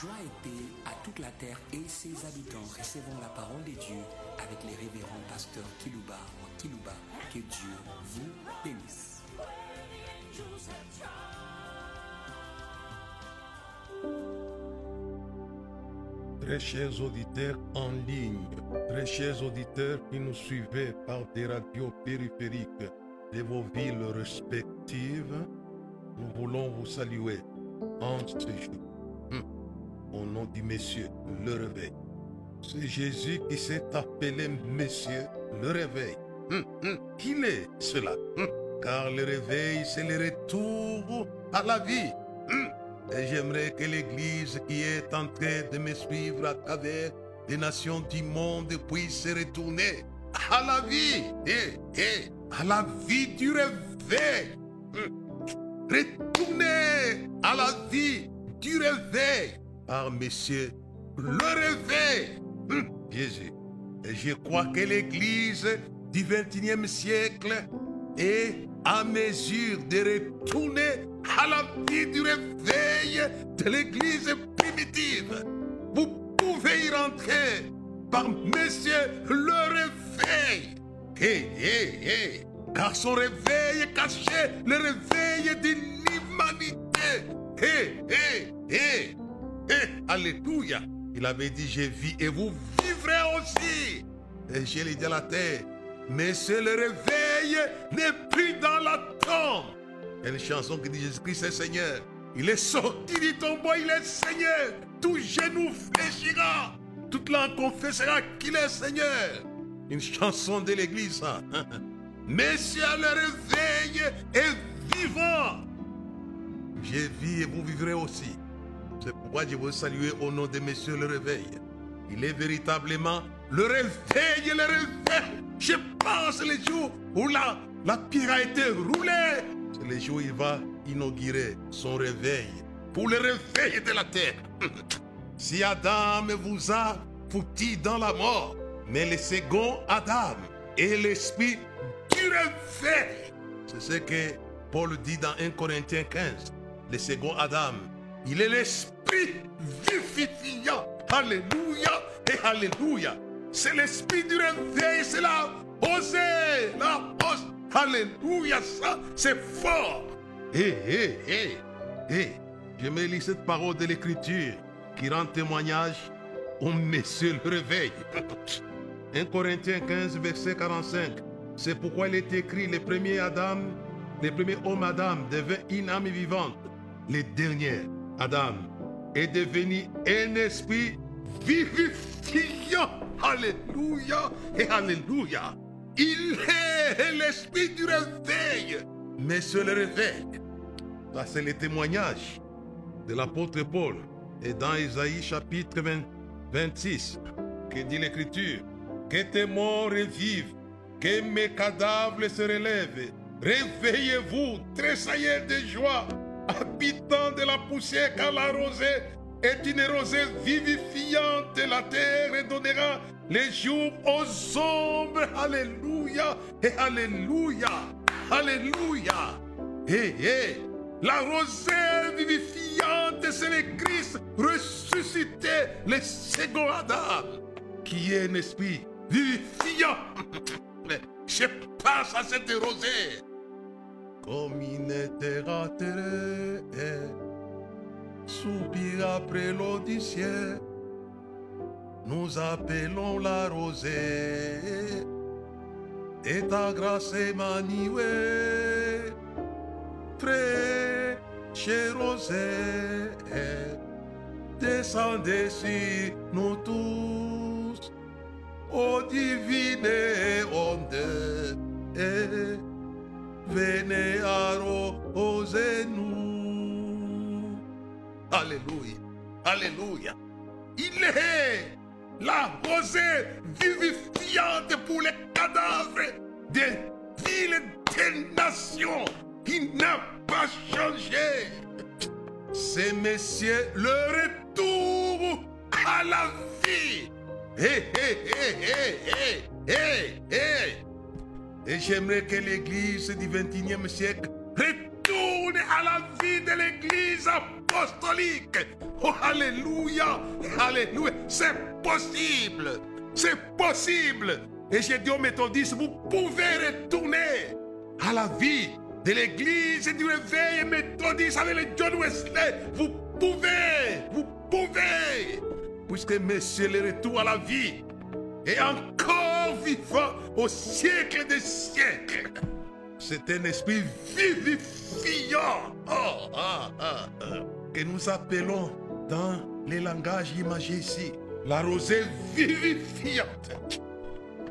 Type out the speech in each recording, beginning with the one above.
Joie et paix à toute la terre et ses habitants. Recevons la parole de Dieu avec les révérends pasteurs Kilouba ou Kilouba. Que Dieu vous bénisse. Très chers auditeurs en ligne, très chers auditeurs qui nous suivez par des radios périphériques de vos villes respectives, nous voulons vous saluer en ce jour. Au nom du Messie, le réveil. C'est Jésus qui s'est appelé Monsieur le réveil. Hum, hum. Qu'il est cela? Hum. Car le réveil, c'est le retour à la vie. Hum. Et j'aimerais que l'Église qui est en train de me suivre à travers les nations du monde puisse se retourner à la vie. Et, et à la vie du réveil. Retourner à la vie du réveil par Monsieur le réveil. Hum, Jésus. Et je crois que l'Église du 21e siècle est à mesure de retourner à la vie du réveil de l'Église primitive. Vous pouvez y rentrer par Monsieur le réveil. Hé, hé, hé. Car son réveil cachait le réveil de l'humanité. Hé, hé, hé. Hé, Alléluia. Il avait dit, je vis et vous vivrez aussi. Et je l'ai à la terre, c'est le réveil n'est plus dans la tombe. Une chanson qui dit Jésus-Christ est Seigneur. Il est sorti du tombeau, il est Seigneur. Tout genou fléchira. Toute langue confessera qu'il est Seigneur. Une chanson de l'église, ça. Messieurs, le réveil est vivant. Je vis et vous vivrez aussi. C'est pourquoi je veux saluer au nom de Messieurs le réveil? Il est véritablement le réveil, le réveil. Je pense les jours où la, la pierre a été roulée. C'est les jours où il va inaugurer son réveil pour le réveil de la terre. Si Adam vous a foutu dans la mort, mais le second Adam est l'esprit du réveil. C'est ce que Paul dit dans 1 Corinthiens 15. Le second Adam, il est l'esprit vivifiant. Alléluia et Alléluia. C'est l'esprit du réveil, c'est la osée, la hausse. Alléluia, ça, c'est fort. Hé, hé, hé, hé. Je me lis cette parole de l'Écriture qui rend témoignage au Messie le réveil. 1 Corinthiens 15, verset 45. C'est pourquoi il est écrit, le premier Adam, le premier homme Adam devint une âme vivante. Le dernier Adam est devenu un esprit vivifiant. Alléluia et Alléluia. Il est l'esprit du réveil. Mais c'est le réveil. C'est le témoignage de l'apôtre Paul. Et dans Isaïe chapitre 20 26, que dit l'Écriture Que tes morts revivent, que mes cadavres se relèvent. Réveillez-vous, tressaillez de joie, habitants de la poussière, car la rosée est une rosée vivifiante. La terre donnera les jours aux ombres. Alléluia et Alléluia. Alléluia. Hé, hé. La rosée vivifiante, c'est le Christ ressuscité, le second Adam, qui est un esprit vivifiant. Je passe à cette rosée. Une terre soupir après ciel. Nous appelons la rosée, et ta grâce est manuée fraîche rosée, descendez sur nous tous, ô divine onde, venez arroser-nous. Alléluia, Alléluia. Il est la rosée vivifiante pour les cadavres des villes des nations. Il n'a pas changé. C'est Monsieur le retour à la vie. Hé, hé, hé, hé, hé, hé, hé. Et j'aimerais que l'Église du 21e siècle retourne à la vie de l'Église apostolique. Oh, Alléluia, Alléluia. C'est possible, c'est possible. Et j'ai dit aux méthodistes, vous pouvez retourner à la vie de l'église du réveil méthodiste avec les John Wesley. Vous pouvez, vous pouvez. Puisque Monsieur le retour à la vie est encore au siècle des siècles. C'est un esprit vivifiant oh, ah, ah, ah, que nous appelons dans les langages imagés ici la rosée vivifiante.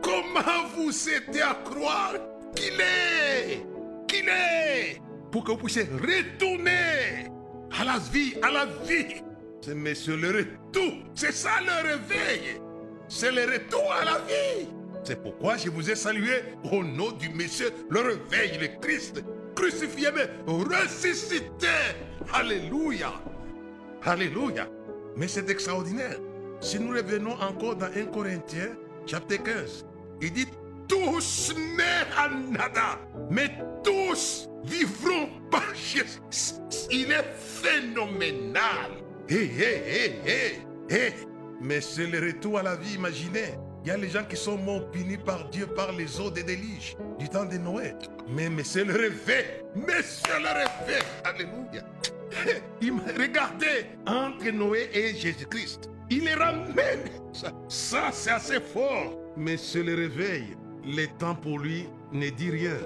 Comment vous aidez à croire qu'il est, qu'il est, pour que vous puissiez retourner à la vie, à la vie? C'est monsieur le retour, c'est ça le réveil, c'est le retour à la vie. C'est pourquoi je vous ai salué au nom du Messie, le réveil, le Christ, crucifié mais ressuscité. Alléluia. Alléluia. Mais c'est extraordinaire. Si nous revenons encore dans 1 Corinthiens, chapitre 15, il dit tous nés à nada, mais tous vivront par Jésus. Il est phénoménal. Hé, hé, hé, hé, hé. Mais c'est le retour à la vie, imaginez. Il y a les gens qui sont morts punis par Dieu par les eaux des déluges du temps de Noé. Mais, mais c'est le réveil. Mais c'est le réveil. Alléluia. Regardez entre Noé et Jésus-Christ. Il les ramène. Ça, ça c'est assez fort. Mais c'est le réveil. Le temps pour lui ne dit rien.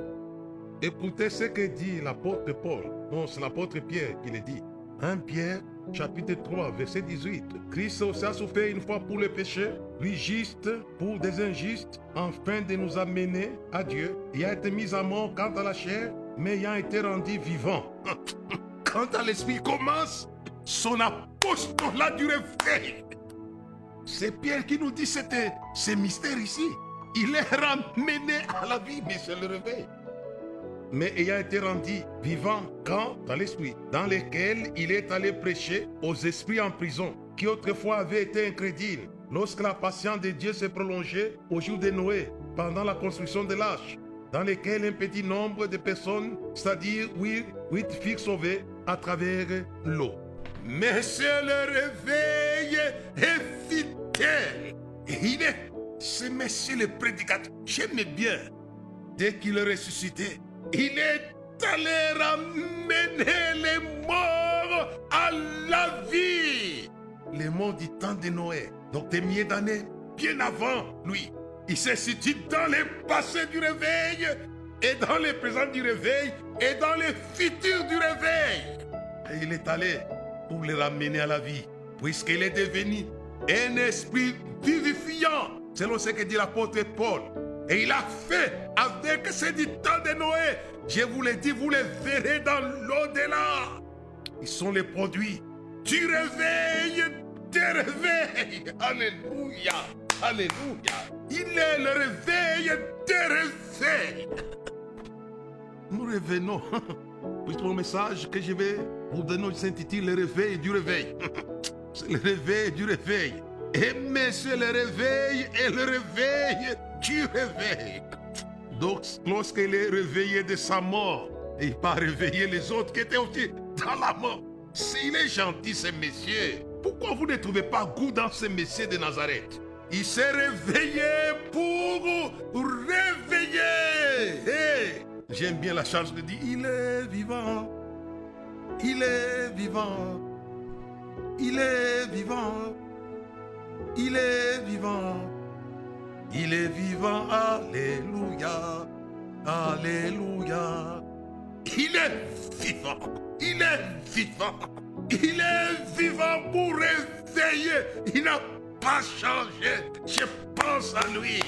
Écoutez ce que dit l'apôtre Paul. Non, c'est l'apôtre Pierre qui le dit. 1 Pierre? Chapitre 3, verset 18. Christ a souffert une fois pour le péché, lui juste pour des injustes, afin de nous amener à Dieu. Il a été mis à mort quant à la chair, mais ayant été rendu vivant. Quant à l'esprit, commence son apostolat du réveil. C'est Pierre qui nous dit c'était ce mystère ici. Il est ramené à la vie, mais c'est le réveil mais ayant été rendu vivant quand dans l'esprit, dans lequel il est allé prêcher aux esprits en prison, qui autrefois avaient été incrédules, lorsque la patience de Dieu s'est prolongée au jour de Noé, pendant la construction de l'arche, dans lequel un petit nombre de personnes, c'est-à-dire huit, huit filles sauvées à travers l'eau. Mais c'est le réveil est fidèle. Et il est, ce monsieur le prédicateur, j'aime bien, dès qu'il est ressuscité, il est allé ramener les morts à la vie. Les morts du temps de Noé, donc des milliers d'années, bien avant lui. Il s'est situé dans les passés du réveil, et dans les présents du réveil, et dans les futurs du réveil. Et il est allé pour les ramener à la vie, puisqu'il est devenu un esprit vivifiant, selon ce que dit l'apôtre Paul. Et il a fait avec ces temps de Noé. Je vous l'ai dit, vous les verrez dans l'au-delà. Ils sont les produits du réveil des réveils. Alléluia. Alléluia. Il est le réveil des réveils. Nous revenons. Puisque mon message que je vais vous donner s'intitule Le réveil du réveil. C'est le réveil du réveil. Et c'est le réveil et le réveil tu réveilles. Donc, lorsqu'il est réveillé de sa mort, il va réveiller les autres qui étaient aussi dans la mort. S'il est gentil, ce monsieur, pourquoi vous ne trouvez pas goût dans ce monsieur de Nazareth? Il s'est réveillé pour réveiller. J'aime bien la chance de dire, il est vivant. Il est vivant. Il est vivant. Il est vivant. Il est vivant, Alléluia, Alléluia. Il est vivant, il est vivant, il est vivant pour réveiller. Il n'a pas changé, je pense à lui.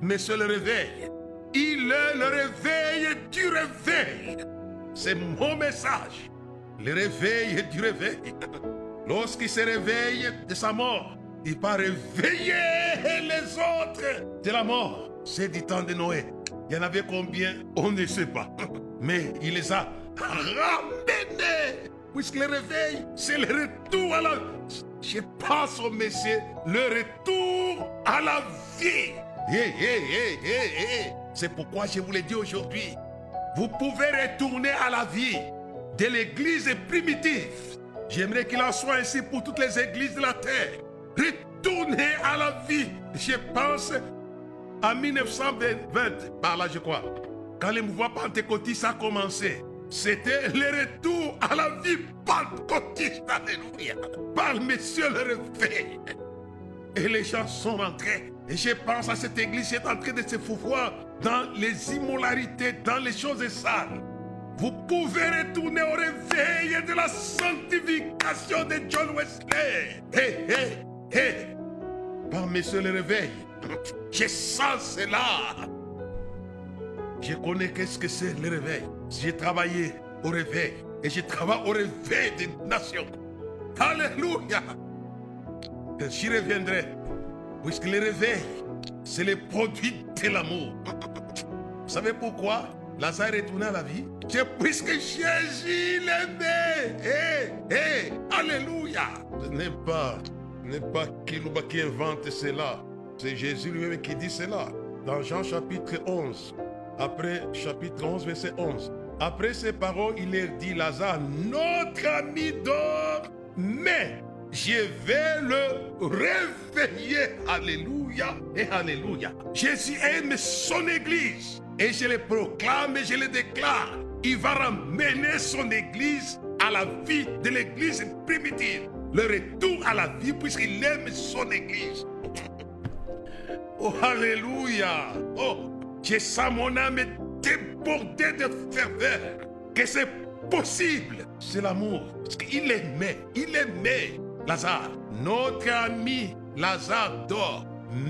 Mais c'est le réveil. Il est le réveil du réveil. C'est mon message. Le réveil du réveil. Lorsqu'il se réveille de sa mort, il va réveiller les autres de la mort. C'est du temps de Noé. Il y en avait combien? On ne sait pas. Mais il les a ramenés. Puisque le réveil, c'est le retour à la... Je pense au Messie, le retour à la vie. Hey, hey, hey. C'est pourquoi je vous l'ai dit aujourd'hui. Vous pouvez retourner à la vie de l'église primitive J'aimerais qu'il en soit ainsi pour toutes les églises de la terre. Retournez à la vie. Je pense à 1920, par là je crois, quand le mouvement pentecôtiste a commencé. C'était le retour à la vie pentecôtiste. Alléluia. Par Monsieur le réveil. Et les gens sont rentrés. Et je pense à cette église qui est en train de se foufoir dans les immolarités, dans les choses sales. Vous pouvez retourner au réveil de la sanctification de John Wesley. Hé, hé, hé. Par Monsieur le réveil. Je sens cela. Je connais qu'est-ce que c'est le réveil. J'ai travaillé au réveil et je travaille au réveil des nations. Alléluia. J'y reviendrai. Puisque le réveil, c'est le produit de l'amour. Vous savez pourquoi? Lazare est retourné à la vie C'est puisque Jésus l'aimait. Hé, hé, Alléluia. Ce n'est pas, n'est pas Kilouba qui invente cela. C'est Jésus lui-même qui dit cela. Dans Jean chapitre 11, après chapitre 11, verset 11. Après ces paroles, il leur dit, Lazare, notre ami dort, mais je vais le réveiller. Alléluia et Alléluia. Jésus aime son Église et je le proclame et je le déclare. Il va ramener son Église à la vie de l'Église primitive. Le retour à la vie puisqu'il aime son Église. Oh, Alléluia. Oh, je sens mon âme débordée de ferveur. Que c'est possible. C'est l'amour. Qu'il aimait. Il aimait. Lazare, notre ami Lazare dort,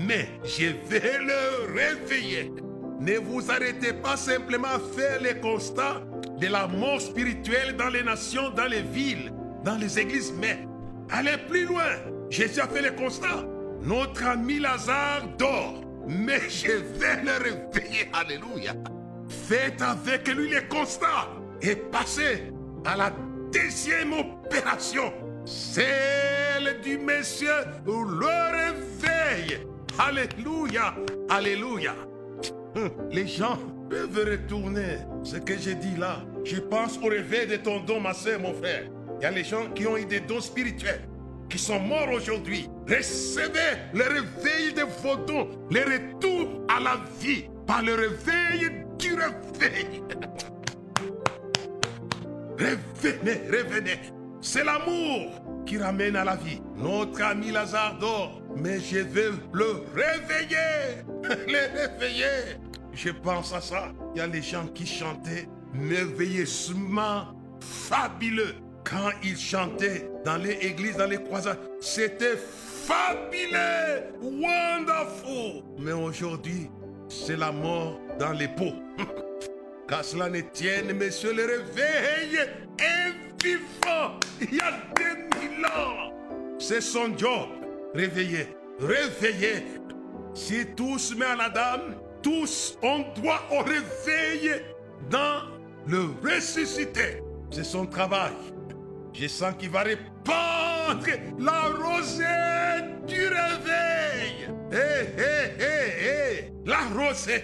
mais je vais le réveiller. Ne vous arrêtez pas simplement à faire les constats de la mort spirituelle dans les nations, dans les villes, dans les églises, mais allez plus loin. Jésus a fait le constat. Notre ami Lazare dort, mais je vais le réveiller. Alléluia. Faites avec lui les constats et passez à la deuxième opération celle du Messie le réveil. Alléluia, Alléluia. Hum, les gens peuvent retourner ce que j'ai dit là. Je pense au réveil de ton don, ma soeur, mon frère. Il y a les gens qui ont eu des dons spirituels, qui sont morts aujourd'hui. Recevez le réveil de vos dons, le retour à la vie par le réveil du réveil. Revenez, revenez. C'est l'amour qui ramène à la vie. Notre ami Lazare dort, mais je vais le réveiller. le réveiller. Je pense à ça. Il y a les gens qui chantaient merveilleusement fabuleux. Quand ils chantaient dans les églises, dans les croisades, c'était fabuleux, wonderful. Mais aujourd'hui, c'est la mort dans les pots. Qu'à cela ne tienne, monsieur, le réveil est vivant. Il y a des mille ans. C'est son job. Réveiller, réveiller. Si tous met à la dame, tous on doit au réveil dans le ressuscité. C'est son travail. Je sens qu'il va répandre la rosée du réveil. Hé, hé, hé, hé. La rosée.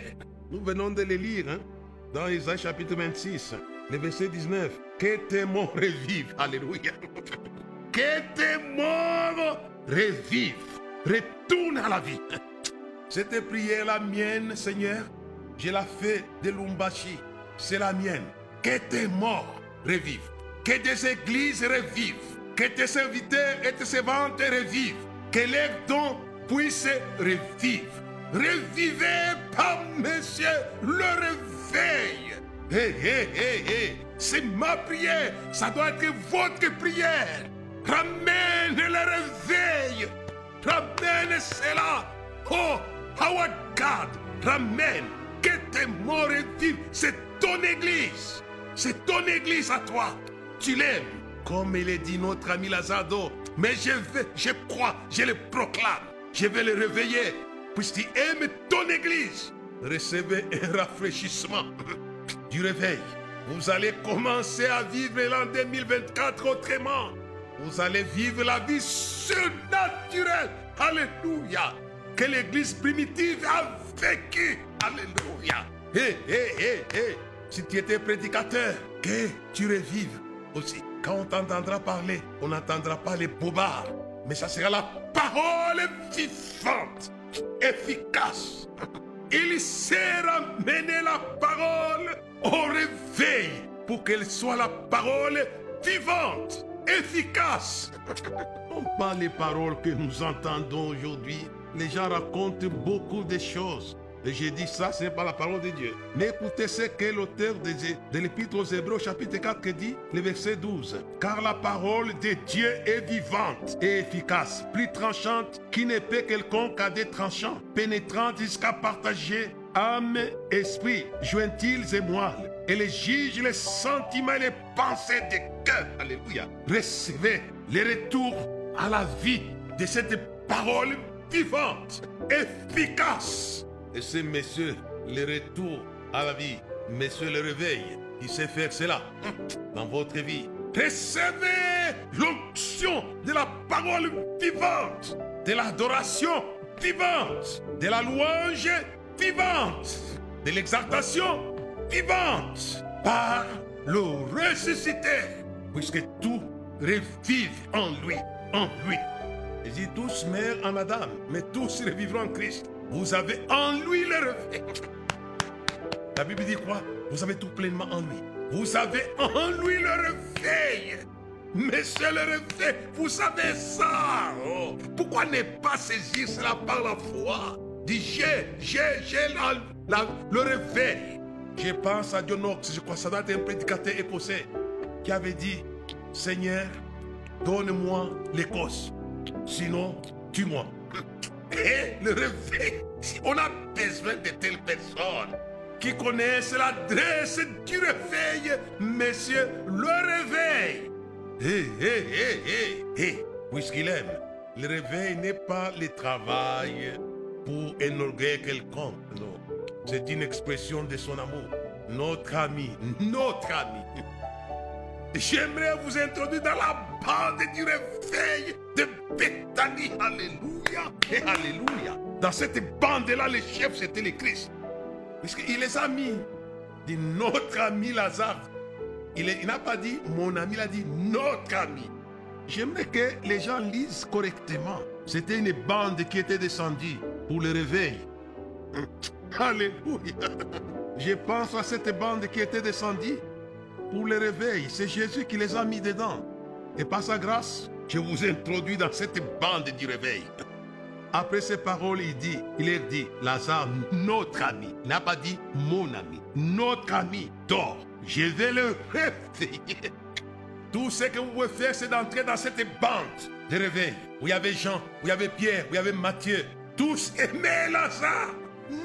Nous venons de le lire, hein dans Isaïe chapitre 26, le verset 19. Que tes morts revivent. Alléluia. Que tes morts revivent. Retourne à la vie. Cette prière, la mienne, Seigneur, je la fais de Lumbashi. C'est la mienne. Que tes morts revivent. Que des églises revivent. Que tes serviteurs et tes servantes revivent. Que les dons puissent revivre. Revivez par monsieur le réveil. Hé, hé, hé, hé. C'est ma prière. Ça doit être votre prière. Ramène le réveil. Ramène cela. Oh, our God. Ramène. Que tes morts vivent. C'est ton église. C'est ton église à toi. Tu l'aimes. Comme il est dit notre ami Lazado. Mais je vais, je crois, je le proclame. Je vais le réveiller puisqu'il aime ton église, recevez un rafraîchissement du réveil. Vous allez commencer à vivre l'an 2024 autrement. Vous allez vivre la vie surnaturelle. Alléluia. Que l'église primitive a vécu. Alléluia. Hé, hé, hé, hé. Si tu étais prédicateur, que tu revives quand on t'entendra parler, on n'entendra pas les bobards, mais ça sera la parole vivante, efficace. Il sert à mener la parole au réveil pour qu'elle soit la parole vivante, efficace. Non pas les paroles que nous entendons aujourd'hui. Les gens racontent beaucoup de choses. Et j'ai dit ça, ce n'est pas la parole de Dieu. Mais écoutez ce que l'auteur de, l'Épître aux Hébreux, chapitre 4, dit, le verset 12. Car la parole de Dieu est vivante et efficace, plus tranchante qu'une épée quelconque à des tranchants, pénétrante jusqu'à partager âme, esprit, jointiles et moelle. Et les juge les sentiments et les pensées des cœurs. Alléluia. Recevez les retours à la vie de cette parole vivante, efficace. Et c'est monsieur le retour à la vie, monsieur le réveil, qui sait faire cela dans votre vie. Recevez l'onction de la parole vivante, de l'adoration vivante, de la louange vivante, de l'exaltation vivante, par le ressuscité, puisque tout revive en lui, en lui. Et dit tous meurent en Adam, mais tous revivront en Christ. Vous avez en lui le réveil. La Bible dit quoi? Vous avez tout pleinement en lui. Vous avez en lui le réveil. Monsieur le réveil, vous savez ça? Oh. Pourquoi ne pas saisir cela par la foi? Dis j'ai, j'ai, j'ai le réveil. Je pense à John Knox, je crois ça doit être un prédicateur écossais qui avait dit Seigneur, donne-moi l'Écosse, sinon tue-moi. Le réveil, on a besoin de telles personnes qui connaissent l'adresse du réveil, monsieur, le réveil. Hé, puisqu'il aime, le réveil n'est pas le travail pour énorgueillir quelqu'un, non. C'est une expression de son amour. Notre ami, notre ami. J'aimerais vous introduire dans la bande du réveil de Bethanie. Alléluia et Alléluia. Dans cette bande-là, le chef, c'était le Christ. Puisqu'il les a mis. Dit notre ami Lazare. Il, il n'a pas dit mon ami, il a dit notre ami. J'aimerais que les gens lisent correctement. C'était une bande qui était descendue pour le réveil. Alléluia. Je pense à cette bande qui était descendue pour le réveil. C'est Jésus qui les a mis dedans. Et par sa grâce, je vous introduis dans cette bande du réveil. Après ces paroles, il dit, il leur dit, Lazare, notre ami, n'a pas dit mon ami, notre ami dort. Je vais le réveiller. Tout ce que vous pouvez faire, c'est d'entrer dans cette bande de réveil. Où il y avait Jean, où il y avait Pierre, où il y avait Matthieu. Tous aimaient Lazare,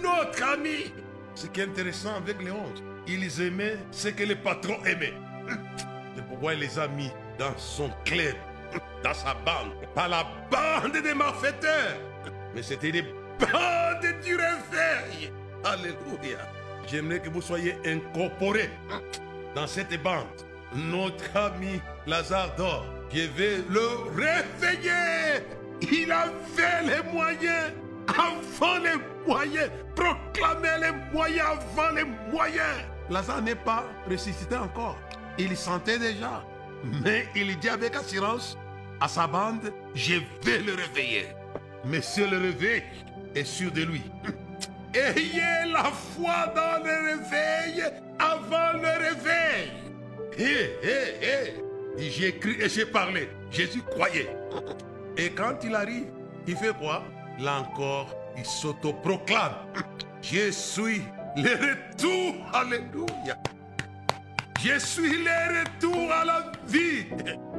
notre ami. Ce qui est intéressant avec les onze, ils aimaient ce que les patrons aimaient. C'est pourquoi il les a mis dans son club, dans sa bande. Pas la bande des malfaiteurs, mais c'était une bande du réveil. Alléluia. J'aimerais que vous soyez incorporés dans cette bande. Notre ami Lazare dort. Je vais le réveiller. Il avait les moyens avant les moyens. Proclamer les moyens avant les moyens. Lazare n'est pas ressuscité encore. Il sentait déjà. Mais il dit avec assurance à sa bande, je vais le réveiller. Monsieur le réveil est sûr de lui. Ayez la foi dans le réveil avant le réveil. Hé, hé, hé. J'ai écrit et j'ai parlé. Jésus croyait. Et quand il arrive, il fait quoi? Là encore, il s'autoproclame. Je suis le retour. Alléluia. Je suis le retour à la vie.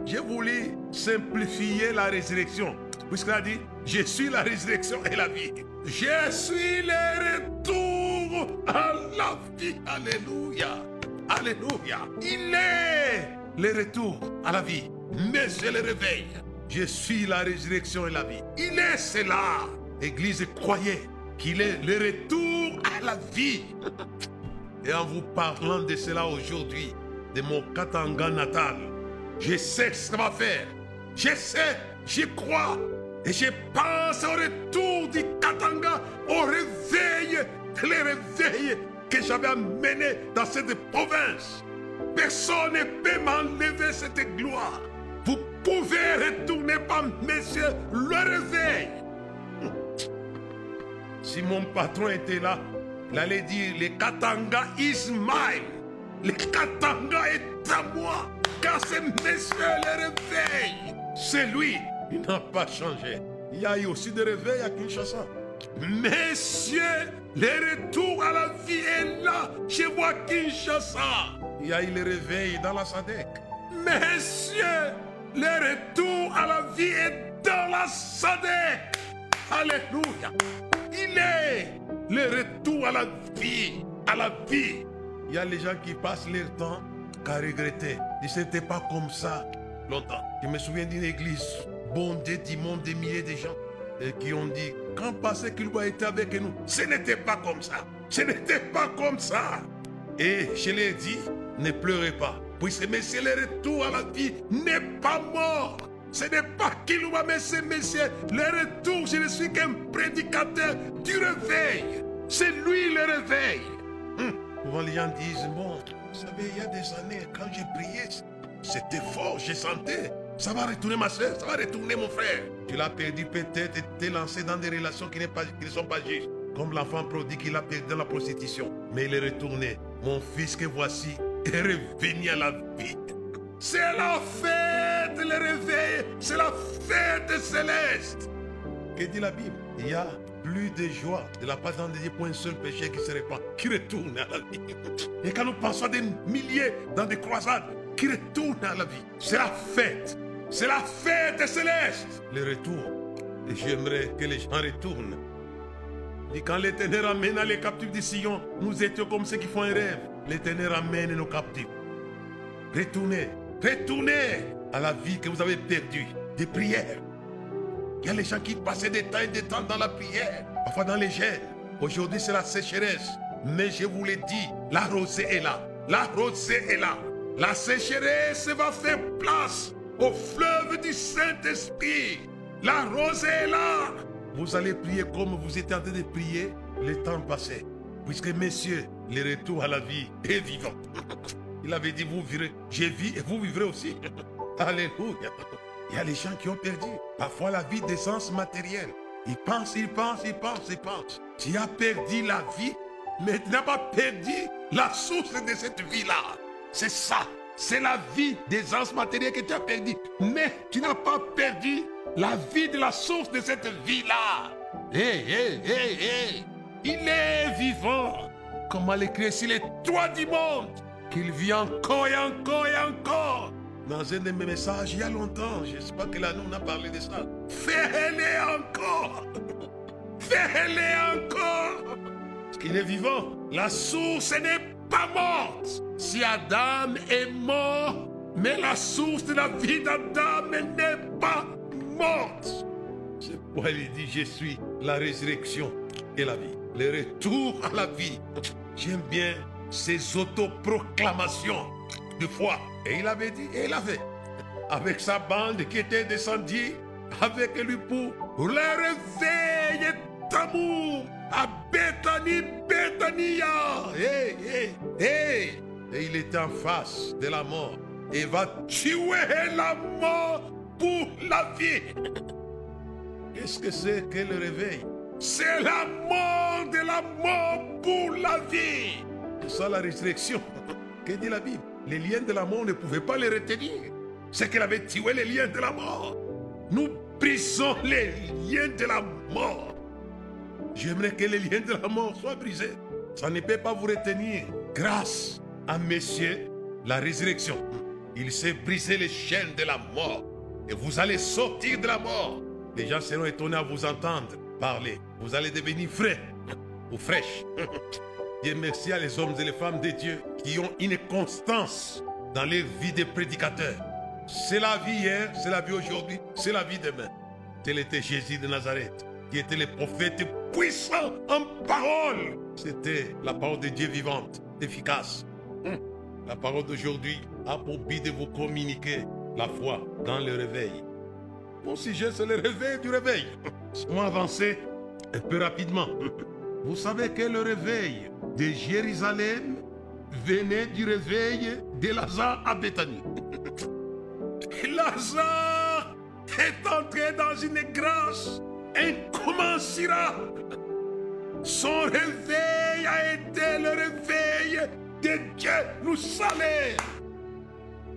J'ai voulu simplifier la résurrection. Puisqu'il a dit, je suis la résurrection et la vie. Je suis le retour à la vie. Alléluia. Alléluia. Il est le retour à la vie. Mais je le réveil. Je suis la résurrection et la vie. Il est cela. Église, croyez qu'il est le retour à la vie. Et en vous parlant de cela aujourd'hui, de mon Katanga natal, je sais ce que ça va faire. Je sais, j'y crois. Et je pense au retour du Katanga, au réveil, le réveil que j'avais amené dans cette province. Personne ne peut m'enlever cette gloire. Vous pouvez retourner par messieurs le réveil. Si mon patron était là, il allait dire le Katanga is mine. Le Katanga est à moi. Car c'est monsieur le réveil. C'est lui. Il n'a pas changé. Il y a eu aussi des réveils à Kinshasa. Messieurs, le retour à la vie est là chez moi, Kinshasa. Il y a eu le réveil dans la SADEC. Messieurs, le retour à la vie est dans la SADEC. Alléluia. Il est le retour à la vie, à la vie. Il y a les gens qui passent leur temps qu'à regretter. Ils n'était pas comme ça longtemps. Je me souviens d'une église bondée d'immondes, des milliers de gens et qui ont dit quand passé doit être avec nous, ce n'était pas comme ça. Ce n'était pas comme ça. Et je l'ai dit, ne pleurez pas. Puisque Messie, le retour à la vie n'est pas mort. Ce n'est pas qu'il va mais c'est Messie. Le retour, je ne suis qu'un prédicateur du réveil. C'est lui le réveil. Hum. Les gens disent, bon, vous savez, il y a des années, quand j'ai prié, c'était fort, j'ai senti. Ça va retourner ma soeur, ça va retourner mon frère. Tu l'as perdu peut-être et t'es lancé dans des relations qui, ne sont pas justes. Comme l'enfant prodigue qu'il a perdu dans la prostitution. Mais il est retourné. Mon fils que voici est revenu à la vie. C'est la fête, le réveil. C'est la fête céleste. Que dit la Bible? Il y a plus de joie de la part d'un Dieu pour un seul péché qui se répand, qui retourne à la vie. Et quand nous pensons à des milliers dans des croisades qui retournent à la vie, c'est la fête. C'est la fête céleste. Le retour. Et j'aimerais que les gens retournent. Et quand l'Éternel ramène les captifs du Sion, nous étions comme ceux qui font un rêve. L'Éternel ramène nos captifs. Retournez, retournez à la vie que vous avez perdue, des prières. Il y a les gens qui passaient des temps et des temps dans la prière, parfois dans les gènes. Aujourd'hui, c'est la sécheresse. Mais je vous l'ai dit, la rosée est là. La rosée est là. La sécheresse va faire place au fleuve du Saint-Esprit. La rosée est là. Vous allez prier comme vous étiez en train de prier le temps passé. Puisque, messieurs, le retour à la vie est vivant. Il avait dit, vous vivrez. J'ai vu et vous vivrez aussi. Alléluia. Il y a les gens qui ont perdu parfois la vie d'essence matérielle. Ils pensent, ils pensent, ils pensent, ils pensent. Tu as perdu la vie, mais tu n'as pas perdu la source de cette vie-là. C'est ça. C'est la vie d'aisance matérielle que tu as perdu. Mais tu n'as pas perdu la vie de la source de cette vie-là. Hé, hé, hé, hé. Il est vivant. Comment l'écrire s'il est toi du monde? Qu'il vit encore et encore et encore. Dans un de mes messages, il y a longtemps, j'espère que là, nous, on a parlé de ça. Fais-le encore. Fais-le encore. Parce qu'il est vivant. La source n'est pas morte. Si Adam est mort, mais la source de la vie d'Adam n'est pas morte. C'est pourquoi il dit, je suis la résurrection et la vie. Le retour à la vie. J'aime bien ces autoproclamations de foi. Et il avait dit, et il avait, avec sa bande qui était descendue avec lui pour le réveil d'amour à Bethany, Bethania. Hey, hey, hey. Et il était en face de la mort. Et va tuer la mort pour la vie. Qu'est-ce que c'est que le réveil? C'est la mort de la mort pour la vie. Ça la résurrection. Que dit la Bible? Les liens de la mort ne pouvaient pas les retenir. C'est qu'elle avait tué les liens de la mort. Nous brisons les liens de la mort. J'aimerais que les liens de la mort soient brisés. Ça ne peut pas vous retenir. Grâce à Monsieur la résurrection, il s'est brisé les chaînes de la mort. Et vous allez sortir de la mort. Les gens seront étonnés à vous entendre parler. Vous allez devenir frais ou fraîches. Dieu merci à les hommes et les femmes de Dieu qui ont une constance dans les vies des prédicateurs. C'est la vie hier, c'est la vie aujourd'hui, c'est la vie demain. Tel était Jésus de Nazareth, qui était le prophète puissant en parole. C'était la parole de Dieu vivante, efficace. Hum. La parole d'aujourd'hui a pour but de vous communiquer la foi dans le réveil. Mon sujet, c'est le réveil du réveil. Va avancer un peu rapidement. Vous savez que le réveil de Jérusalem venait du réveil de Lazare à Bethanie. Lazare est entré dans une grâce incommensurable. Son réveil a été le réveil de Dieu. Nous salaire.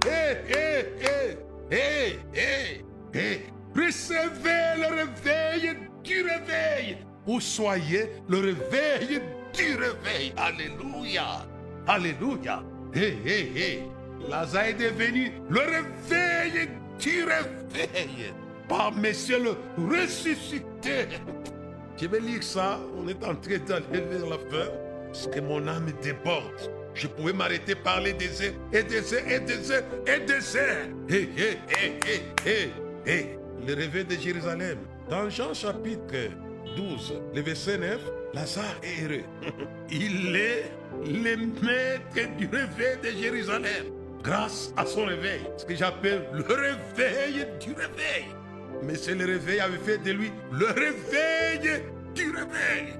Hé, hé, hé, hé, hé, hé. Recevez le réveil du réveil. Vous soyez le réveil du réveil. Alléluia. Alléluia. Hé, hé, hé. Lazare est devenu le réveil du réveil. Par Monsieur le ressuscité. Je vais lire ça. On est en train d'aller vers la fin. Parce que mon âme déborde. Je pouvais m'arrêter parler des heures et des heures et des heures et des heures. Hé, hé, hé, hé, hé, hé. Le réveil de Jérusalem. Dans Jean chapitre 12, le verset 9, Lazare est heureux. Il est le maître du réveil de Jérusalem. Grâce à son réveil. Ce que j'appelle le réveil du réveil. Mais c'est le réveil avait fait de lui le réveil du réveil.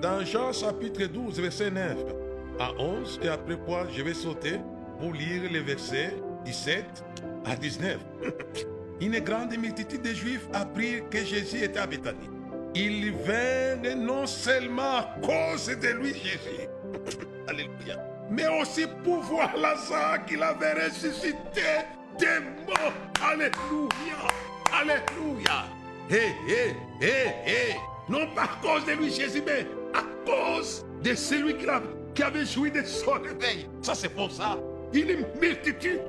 Dans Jean chapitre 12, verset 9 à 11, et après quoi je vais sauter pour lire les versets 17 à 19. Une grande multitude de Juifs apprirent que Jésus était à Bethanie. Ils vinrent non seulement à cause de lui, Jésus, mais aussi pour voir Lazare qu'il avait ressuscité des morts. Alléluia, Alléluia. Hé, hé, hé, hé. Non pas à cause de lui, Jésus, mais à cause de celui qui avait joui de son réveil. Ça, c'est pour ça. Une multitude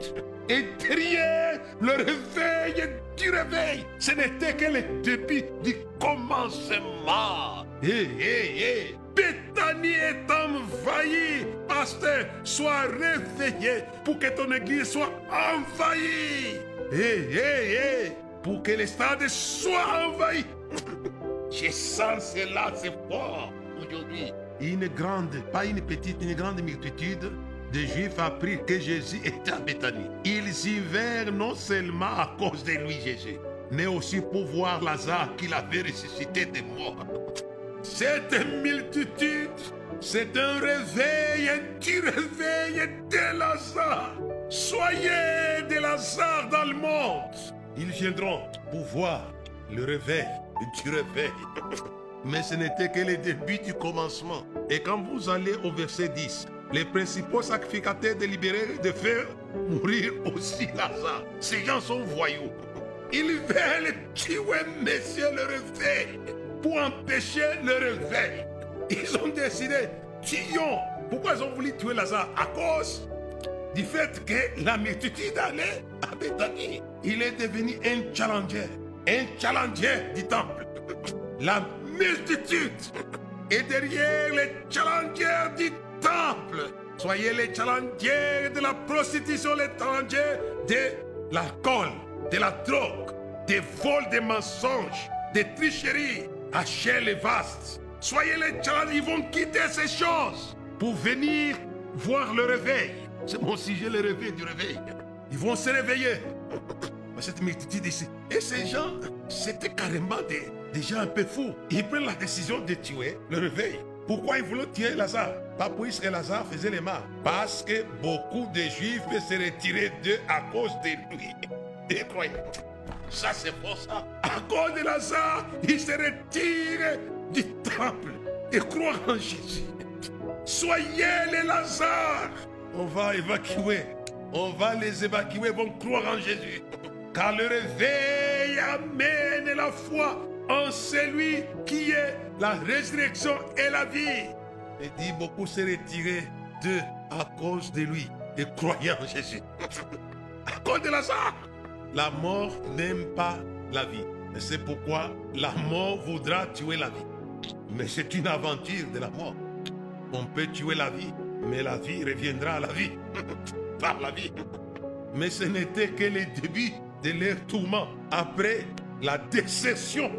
et derrière le réveil du réveil. Ce n'était que le début du commencement. Hé, hé, hé. Est envahie. Pasteur, sois réveillé pour que ton église soit envahie. Hé, hé, hé. Pour que les stades soient envahis. Je sens cela, c'est fort aujourd'hui. Une grande, pas une petite, une grande multitude de Juifs apprirent que Jésus était à Bethanie. Ils y vinrent non seulement à cause de lui, Jésus, mais aussi pour voir Lazare qu'il avait ressuscité des morts. Cette multitude, c'est un réveil, un petit réveil de Lazare. Soyez de Lazare dans le monde. Ils viendront pour voir le réveil du réveil. Mais ce n'était que le début du commencement. Et quand vous allez au verset 10, les principaux sacrificateurs délibérèrent de faire mourir aussi Lazare. Ces gens sont voyous. Ils veulent tuer Monsieur le réveil pour empêcher le réveil. Ils ont décidé, tuons. Pourquoi ils ont voulu tuer Lazare? À cause du fait que la multitude allait à Bethanie. Il est devenu un challenger, un challenger du temple. La multitude est derrière les challengers du temple. Soyez les challengers de la prostitution, les challengers de l'alcool, de la drogue, des vols, des mensonges, des tricheries, à les vastes. Soyez les challengers, ils vont quitter ces choses pour venir voir le réveil. C'est mon sujet, le réveil du réveil. Ils vont se réveiller. Cette multitude ici. Et ces gens, c'était carrément des, des gens un peu fous. Ils prennent la décision de tuer le réveil. Pourquoi ils voulaient tuer Lazare? Pas puisque Lazare faisait les mal. Parce que beaucoup de Juifs se retiraient d'eux à cause de lui. Croyants. Ça, c'est pour ça. À cause de Lazare, ils se retirent du temple et croient en Jésus. Soyez les Lazare. On va évacuer. On va les évacuer, ils vont croire en Jésus. Car le réveil amène la foi en celui qui est la résurrection et la vie. Et dit beaucoup se retirer d'eux à cause de lui, et croyant en Jésus. à cause de Lazare. La mort n'aime pas la vie. Et c'est pourquoi la mort voudra tuer la vie. Mais c'est une aventure de la mort. On peut tuer la vie, mais la vie reviendra à la vie. Par la vie. Mais ce n'était que le début de leur tourment. Après la décession,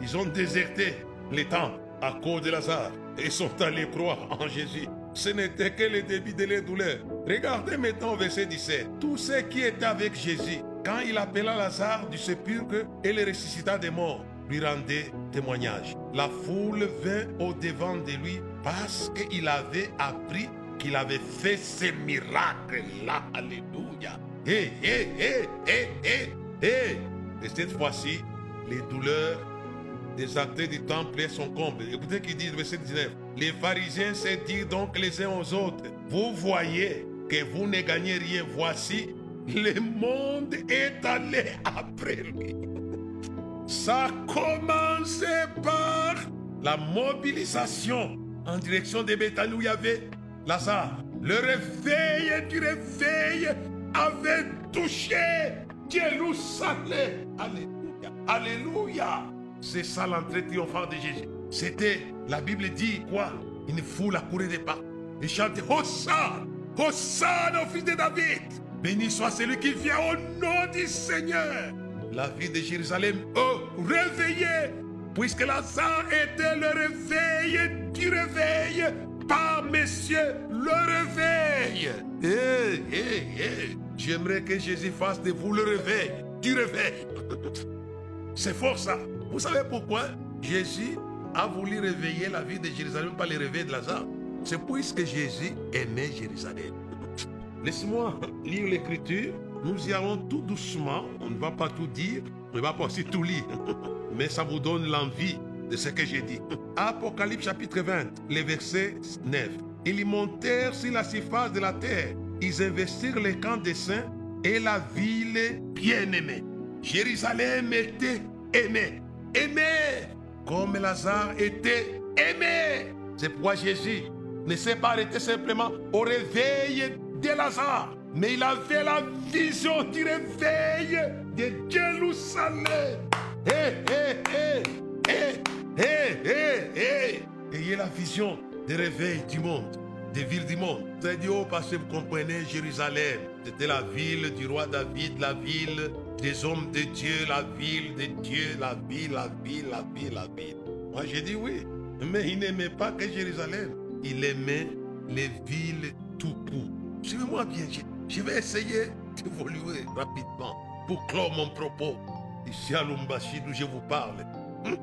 ils ont déserté les temps à cause de Lazare et sont allés croire en Jésus. Ce n'était que le début de leur douleur. Regardez maintenant verset 17. Tous ceux qui étaient avec Jésus, quand il appela Lazare du sépulcre et le ressuscita des morts, lui rendaient témoignage. La foule vint au devant de lui parce qu'il avait appris qu'il avait fait ces miracles-là. Alléluia. hé, hé, hé, hé, hé, hé. Et cette fois-ci, les douleurs des acteurs du temple sont combles. Écoutez qui dit, verset 19. Les pharisiens se disent donc les uns aux autres, vous voyez que vous ne gagnez rien. Voici, le monde est allé après lui. Ça a commencé par la mobilisation en direction des Béthanie où il y avait Lazare. Le réveil du réveil avait touché Jérusalem. Alléluia. Alléluia. C'est ça l'entrée triomphante de Jésus. C'était, la Bible dit quoi? Une foule accourait des pas. Et chantait Hosanna, Hosanna au fils de David. Béni soit celui qui vient au nom du Seigneur. La ville de Jérusalem, oh, réveillée, puisque Lazare était le réveil du réveil par messieurs le réveil. Hey, hey, hey. J'aimerais que Jésus fasse de vous le réveil, du réveil. C'est fort ça. Vous savez pourquoi? Jésus a voulu réveiller la ville de Jérusalem par le réveil de Lazare C'est puisque Jésus aimait Jérusalem. Laissez-moi lire l'écriture. Nous y allons tout doucement. On ne va pas tout dire. On ne va pas aussi tout lire. Mais ça vous donne l'envie de ce que j'ai dit. Apocalypse chapitre 20, les versets 9. Ils montèrent sur la surface de la terre. Ils investirent les camps des saints et la ville bien-aimée. Jérusalem était aimée. Aimée comme Lazare était aimé. C'est pourquoi Jésus ne s'est pas arrêté simplement au réveil de Lazare, mais il avait la vision du réveil de Jérusalem. Hé, hé, hé, hé, hé, hé. Ayez la vision du réveil du monde, des villes du monde. C'est dit, parce que vous comprenez, Jérusalem, c'était la ville du roi David, la ville des hommes de Dieu, la ville de Dieu, la ville, la ville, la ville, la ville. Moi, j'ai dit oui. Mais il n'aimait pas que Jérusalem. Il aimait les villes tout court. Suivez-moi bien. Je vais essayer d'évoluer rapidement pour clore mon propos. Ici à Lumbashi, d'où je vous parle.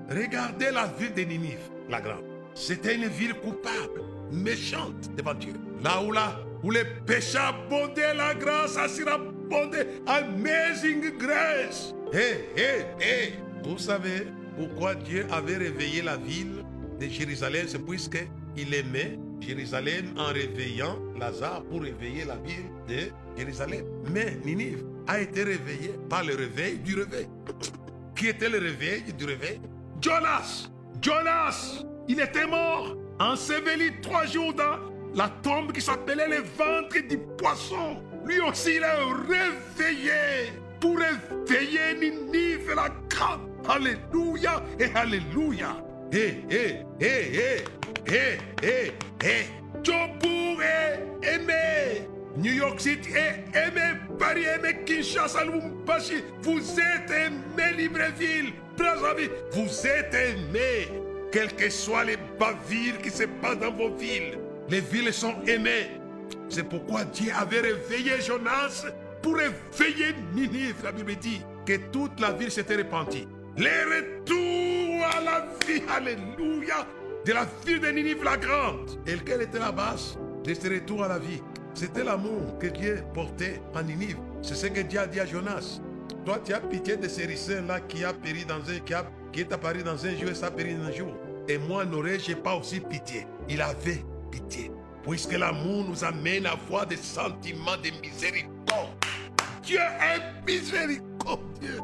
Regardez la ville de Ninive, la grande. C'était une ville coupable, méchante devant Dieu. Là où, là, où les péchés abondaient, la grâce a surabondé. Amazing grace. Hé, hé, hé. Vous savez pourquoi Dieu avait réveillé la ville de Jérusalem? C'est puisque il aimait Jérusalem en réveillant Lazare pour réveiller la ville de Jérusalem. Mais Ninive a été réveillée par le réveil du réveil. Qui était le réveil du réveil? Jonas. Jonas, il était mort, enseveli trois jours dans la tombe qui s'appelait le ventre du poisson. Lui aussi, il est réveillé pour réveiller Ninive la grande. Alléluia et Alléluia. Hé, hé, hé, hé, hé, hé, hé. Jobourg est aimé. New York City est aimé. Paris est aimé. Kinshasa, Lumbashi. Vous êtes aimé, Libreville. Brazzaville. Vous êtes aimé. Quelles que soient les bavires qui se passent dans vos villes, les villes sont aimées. C'est pourquoi Dieu avait réveillé Jonas pour réveiller Ninive. La Bible dit que toute la ville s'était répandue. Les retours à la vie, alléluia, de la ville de Ninive la grande. Et quelle était la base de ce retour à la vie? C'était l'amour que Dieu portait en Ninive. C'est ce que Dieu a dit à Jonas. Toi, tu as pitié de ces ricins-là qui a dans qui, qui est apparu dans un jour et ça a péri dans un jour. Et moi, n'aurais-je pas aussi pitié? Il avait pitié. Puisque l'amour nous amène à avoir des sentiments de miséricorde. Dieu est miséricordieux.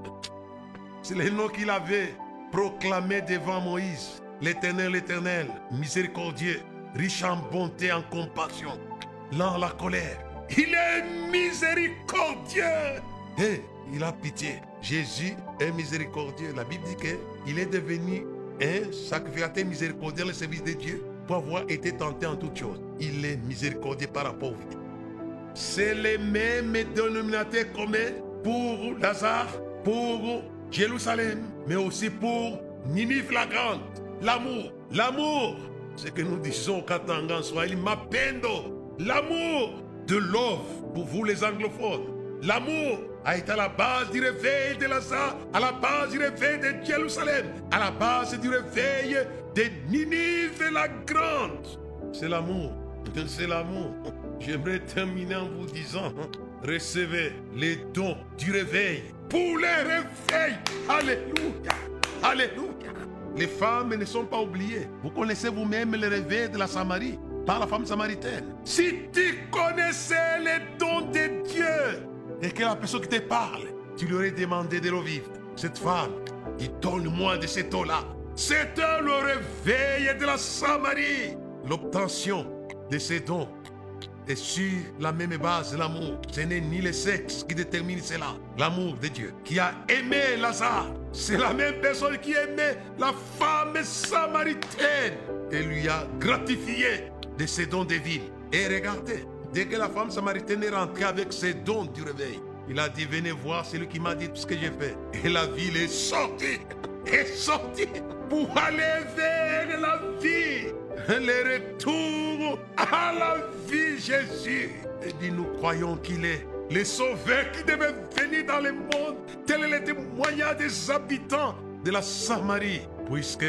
C'est le nom qu'il avait proclamé devant Moïse. L'éternel, l'éternel, miséricordieux, riche en bonté, en compassion, lent la colère. Il est miséricordieux. Et il a pitié. Jésus est miséricordieux. La Bible dit qu'il est devenu un sacrificateur miséricordieux au service de Dieu pour avoir été tenté en toutes choses. Il est miséricordieux par rapport au vie. C'est le même dénominateur commun pour Lazare, pour Jérusalem, mais aussi pour Ninive la. L'amour, l'amour, ce que nous disons au Katanga en Swahili, Mapendo, l'amour de love pour vous les anglophones. L'amour a à la base du réveil de Lazare, à la base du réveil de Jérusalem, à la base du réveil de Ninive la grande. C'est l'amour, c'est l'amour. J'aimerais terminer en vous disant recevez les dons du réveil pour les réveils. Alléluia. Alléluia. Les femmes ne sont pas oubliées. Vous connaissez vous-même le réveil de la Samarie par la femme samaritaine. Si tu connaissais les dons de Dieu et que la personne qui te parle, tu lui aurais demandé de l'eau vive. Cette femme, qui donne-moi de cette eau-là. C'était le réveil de la Samarie. L'obtention de ces dons est sur la même base de l'amour. Ce n'est ni le sexe qui détermine cela. L'amour de Dieu qui a aimé Lazare. C'est la même personne qui aimait la femme samaritaine et lui a gratifié de ses dons de ville. Et regardez, dès que la femme samaritaine est rentrée avec ses dons du réveil, il a dit, venez voir celui qui m'a dit tout ce que j'ai fait. Et la ville est sortie, est sortie pour aller vers la vie. Le retour à la vie, Jésus. Et dit, nous croyons qu'il est le sauveur qui devait venir dans le monde. Tel est le témoignage des habitants de la Samarie. Puisque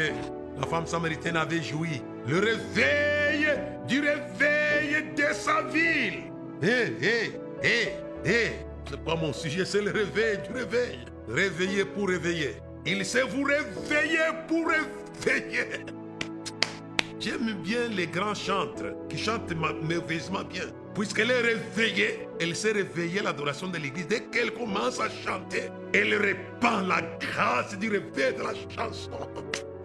la femme samaritaine avait joui le réveil du réveil de sa ville. Hé, hé, hé, hé. C'est pas mon sujet, c'est le réveil du réveil. Réveiller pour réveiller. Il sait vous réveiller pour réveiller. J'aime bien les grands chantres qui chantent merveilleusement bien. Puisqu'elle est réveillée, elle sait réveiller l'adoration de l'église. Dès qu'elle commence à chanter, elle répand la grâce du réveil de la chanson.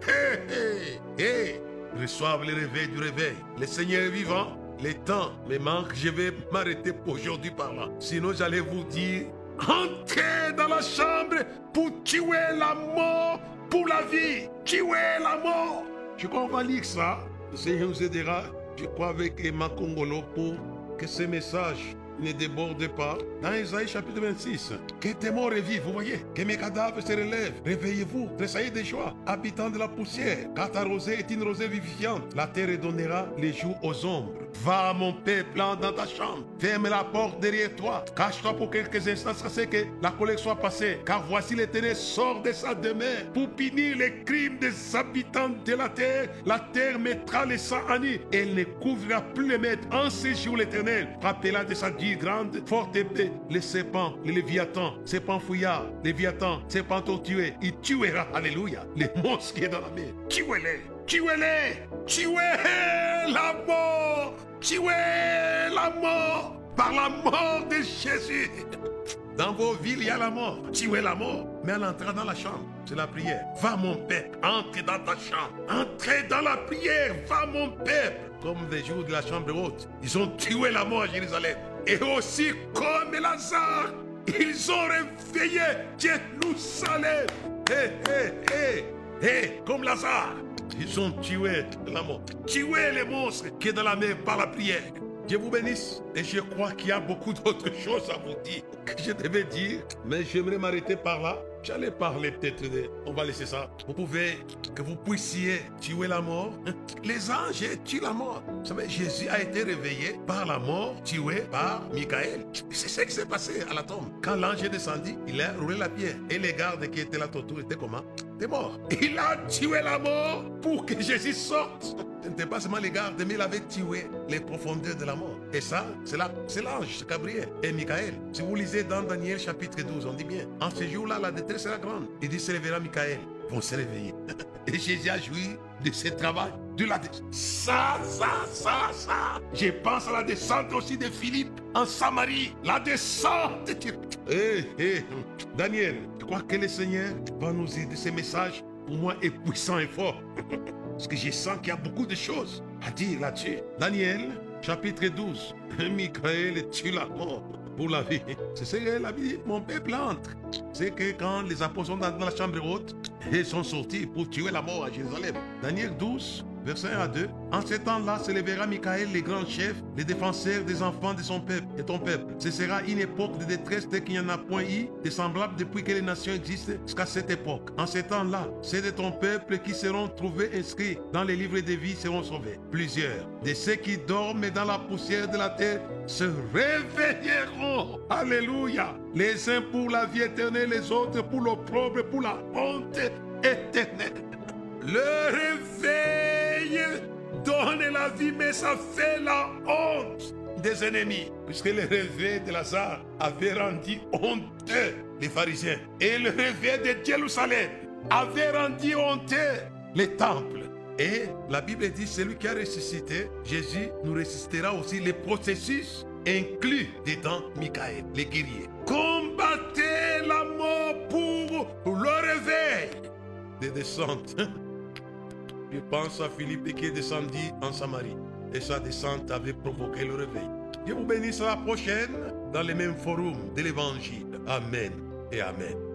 Hé, hé, hé. Reçoivent le réveil du réveil. Le Seigneur est vivant. Les temps me manquent. Je vais m'arrêter aujourd'hui par là. Sinon, j'allais vous dire entrez dans la chambre pour tuer la mort pour la vie. Tuer la mort. Je crois qu'on va lire ça. Le Seigneur nous aidera, je crois, avec Emma Congolo pour que ce message ne déborde pas. Dans Isaïe chapitre 26, que tes morts revivent, vous voyez, que mes cadavres se relèvent. Réveillez-vous, tressaillez de joie, habitants de la poussière, car ta rosée est une rosée vivifiante. La terre donnera les jours aux ombres. Va, mon peuple, dans ta chambre. Ferme la porte derrière toi. Cache-toi pour quelques instants, c'est que la colère soit passée. Car voici l'éternel sort de sa demeure pour punir les crimes des habitants de la terre. La terre mettra les sang en nid. Elle ne couvrira plus les maîtres. En ces jours, l'éternel rappela de sa vie grande, forte épée, les serpents, les léviathans, serpents fouillards, léviathans, serpents tortués. Il tuera, alléluia, les monstres qui sont dans la mer. Tuez-les, tuez-les, tuez la mort, tuez la mort par la mort de Jésus. Dans vos villes, il y a la mort. Tuez la mort. Mais en entrant dans la chambre, c'est la prière. Va mon peuple, entre dans ta chambre. Entrez dans la prière. Va mon peuple. Comme des jours de la chambre haute, ils ont tué la mort à Jérusalem. Et aussi comme Lazare, ils ont réveillé Jérusalem. Hé, hé, hé, hé, comme Lazare. Ils ont tué la mort. Tué les monstres qui est dans la mer par la prière. Dieu vous bénisse. Et je crois qu'il y a beaucoup d'autres choses à vous dire que je devais dire, mais j'aimerais m'arrêter par là. J'allais parler peut-être de... On va laisser ça. Vous pouvez, que vous puissiez tuer la mort. Les anges tuent la mort. Vous savez, Jésus a été réveillé par la mort, tué par Michael. C'est ce qui s'est passé à la tombe. Quand l'ange est descendu, il a roulé la pierre. Et les gardes qui étaient là autour étaient comment? T'es mort. Il a tué la mort pour que Jésus sorte. Ce n'était pas seulement les gardes, mais il avait tué les profondeurs de la mort. Et ça, c'est l'ange, c'est Gabriel et Michael. Si vous lisez dans Daniel chapitre 12, on dit bien, en ce jour-là, la détresse sera grande. Il dit, se réveillera Michael, vont se réveiller. Et Jésus a joui de ce travail, de la Ça, ça, ça, ça. Je pense à la descente aussi de Philippe en Samarie. La descente. Hé, hé, Daniel, je crois que le Seigneur va nous aider. Ce message, pour moi, est puissant et fort. Parce que je sens qu'il y a beaucoup de choses à dire là-dessus. Daniel, chapitre 12. Michael tue la mort pour la vie. C'est ce que la vie, mon peuple entre. C'est que quand les apôtres sont dans la chambre haute, ils sont sortis pour tuer la mort à Jérusalem. Daniel 12, verset 1 à 2. En ce temps-là se lèvera Michael, les grands chefs, les défenseurs des enfants de son peuple et ton peuple. Ce sera une époque de détresse telle qu'il n'y en a point eu de semblable depuis que les nations existent jusqu'à cette époque. En ce temps-là, c'est de ton peuple qui seront trouvés inscrits dans les livres de vie seront sauvés. Plusieurs de ceux qui dorment dans la poussière de la terre se réveilleront. Alléluia. Les uns pour la vie éternelle, les autres pour l'opprobre, pour la honte éternelle. Le réveil donne la vie, mais ça fait la honte des ennemis. Puisque le réveil de Lazare avait rendu honteux les pharisiens. Et le réveil de Jérusalem avait rendu honteux les temples. Et la Bible dit, celui qui a ressuscité, Jésus nous ressuscitera aussi les processus inclus dedans Michael, les guerriers. Combattez la mort pour le réveil des descentes. Je pense à Philippe qui est descendu en Samarie. Et sa descente avait provoqué le réveil. Je vous bénisse à la prochaine dans le même forum de l'évangile. Amen et Amen.